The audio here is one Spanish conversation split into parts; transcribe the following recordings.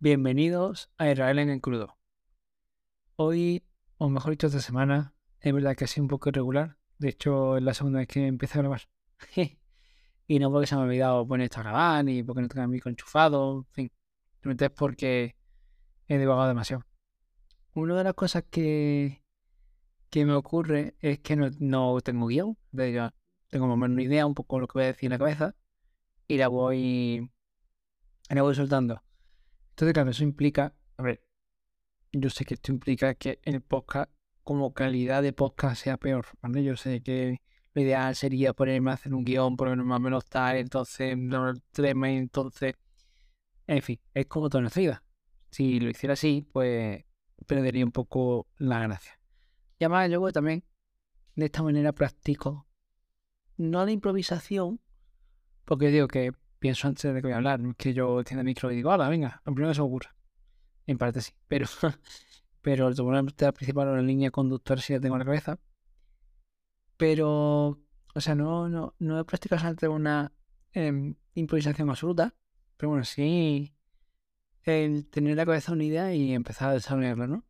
Bienvenidos a Israel en el crudo. Hoy, o mejor dicho, esta semana, es verdad que ha sido un poco irregular. De hecho, es la segunda vez que empecé a grabar. y no porque se me ha olvidado poner esto a grabar, ni porque no tenga el micro enchufado, en fin. Simplemente es porque he divagado demasiado. Una de las cosas que, que me ocurre es que no, no tengo guion. De yo tengo más o menos una idea, un poco lo que voy a decir en la cabeza, y la voy, la voy soltando. Entonces, claro, eso implica, a ver, yo sé que esto implica que el podcast, como calidad de podcast, sea peor, ¿vale? Yo sé que lo ideal sería ponerme a hacer un guion, ponerme más o menos tal, entonces, no, tema, entonces, en fin, es como toda nuestra vida. Si lo hiciera así, pues perdería un poco la gracia. Y además, luego también, de esta manera practico, no la improvisación, porque digo que pienso antes de que voy a hablar. Es que yo tienda el micro y digo, hola, venga, lo primero que se me ocurre. En parte sí, pero, pero el tema principal o la línea conductora sí la tengo en la cabeza. Pero, o sea, no, no, no he practicado una em, improvisación absoluta, pero bueno, sí el tener en la cabeza una idea y empezar a desarrollarla, ¿no?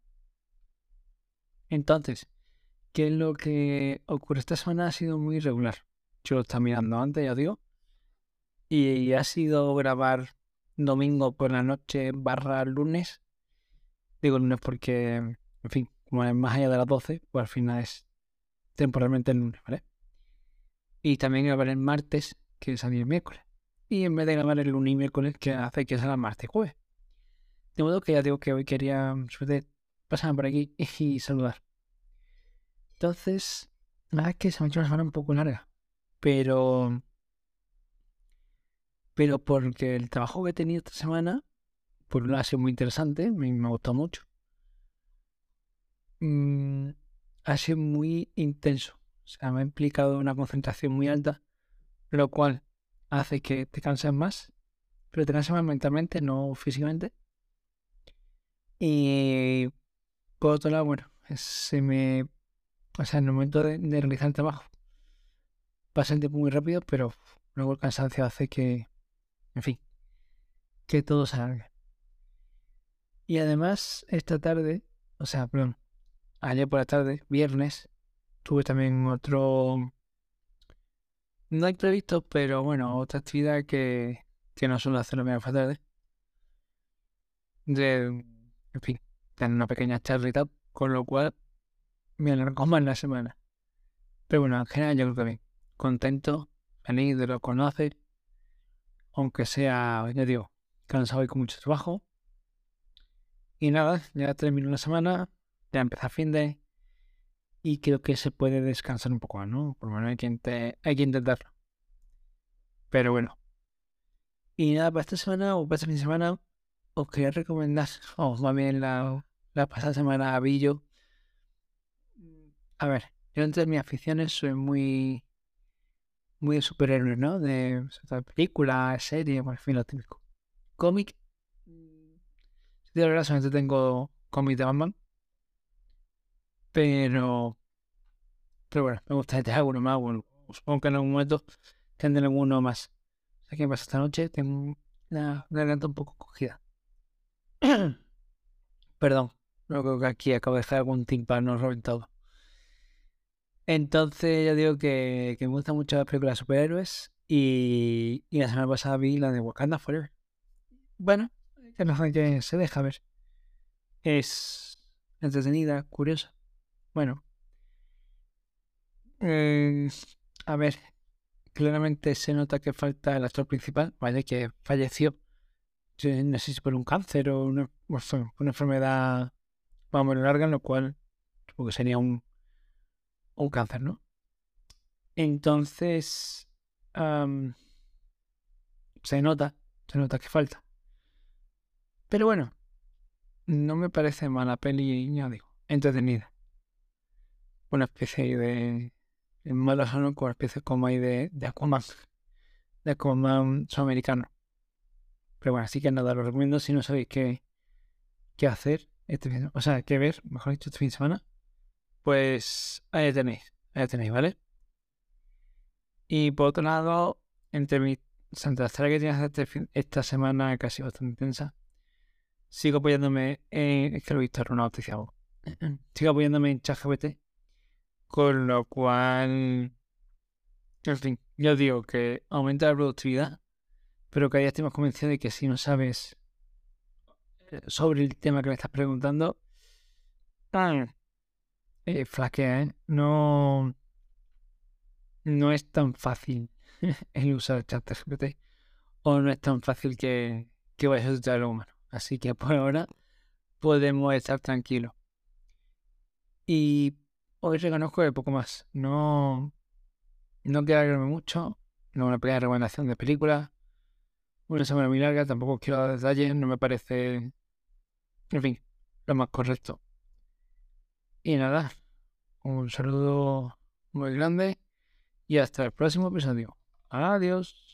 Entonces, ¿qué es lo que ocurre? Esta semana ha sido muy irregular. Yo lo estaba mirando antes, ya digo, y ha sido grabar domingo por la noche barra lunes. Digo lunes porque, en fin, como es más allá de las 12, pues al final es temporalmente el lunes, ¿vale? Y también grabar el martes, que es el miércoles. Y en vez de grabar el lunes y miércoles, que hace que el martes y jueves. De modo que ya digo que hoy quería pasar por aquí y saludar. Entonces, la verdad es que se me ha hecho una semana un poco larga. Pero pero porque el trabajo que he tenido esta semana, por un lado ha sido muy interesante, me, me ha gustado mucho. Mm, ha sido muy intenso. O sea, me ha implicado una concentración muy alta, lo cual hace que te canses más, pero te canses más mentalmente, no físicamente. Y por otro lado, bueno, se me. O sea, en el momento de, de realizar el trabajo, pasa el tiempo muy rápido, pero luego el cansancio hace que, en fin, que todo salga. Y además, esta tarde, o sea, perdón, ayer por la tarde, viernes, tuve también otro. No hay previsto, pero bueno, otra actividad que, que no suelo hacer la tarde. De, en fin, tener una pequeña charla con lo cual me alargó más la semana. Pero bueno, en general yo creo que bien. Contento, feliz de lo conocer aunque sea, ya digo, cansado y con mucho trabajo. Y nada, ya terminó la semana, ya empezó fin de... Y creo que se puede descansar un poco más, ¿no? Por lo menos hay que, hay intentarlo. Pero bueno. Y nada, para esta semana o para este fin de semana, os quería recomendar, o más bien la, la pasada semana vi yo. A ver, yo entre mis aficiones soy muy muy de superhéroes, ¿no? De, películas, series, por fin, lo típico. Cómic. de verdad, solamente tengo cómics de Batman. Pero. Pero bueno, me gustaría tener alguno más. Bueno, supongo que en algún momento tendré alguno más. ¿Sabes qué pasa esta noche? Tengo la garganta un poco cogida. Perdón, creo que aquí acabo de dejar algún tímpano reventado. Entonces ya digo que, me gustan mucho las películas de superhéroes y, la semana pasada vi la de Wakanda Forever. Bueno, que no que se deja ver. Es entretenida, curiosa. Bueno. Eh, a ver, claramente se nota que falta el actor principal, ¿vale? Que falleció. No sé si por un cáncer o una, enfermedad vamos larga, lo cual supongo que sería un un cáncer, ¿no? Entonces, se nota, se nota que falta. Pero bueno, no me parece mala peli, ya digo, entretenida. Una especie de... En malo con una especie como hay de, de Aquaman. De Aquaman sudamericano. Pero bueno, así que nada, lo recomiendo si no sabéis qué, qué hacer este fin, o sea, qué ver, mejor dicho, este fin de semana. Pues ahí tenéis, ahí tenéis, ¿vale? Y por otro lado, entre mis Santa que tienes este esta semana casi bastante intensa, sigo apoyándome en. Es que lo he visto una noticia. Sigo apoyándome en ChatGPT. Con lo cual. En fin, ya os digo que aumenta la productividad. Pero cada día estoy más convencido de que si no sabes eh, sobre el tema que me estás preguntando, eh. No, no es tan fácil el usar ChatGPT o no es tan fácil que, que vayas a usar lo humano. Así que por ahora podemos estar tranquilos. Y hoy reconozco de poco más. No, no quiero alargarme mucho. No una pequeña recomendación de películas. Una semana muy larga, tampoco quiero dar detalles, no me parece, en fin, lo más correcto. Y nada, un saludo muy grande y hasta el próximo episodio. Adiós.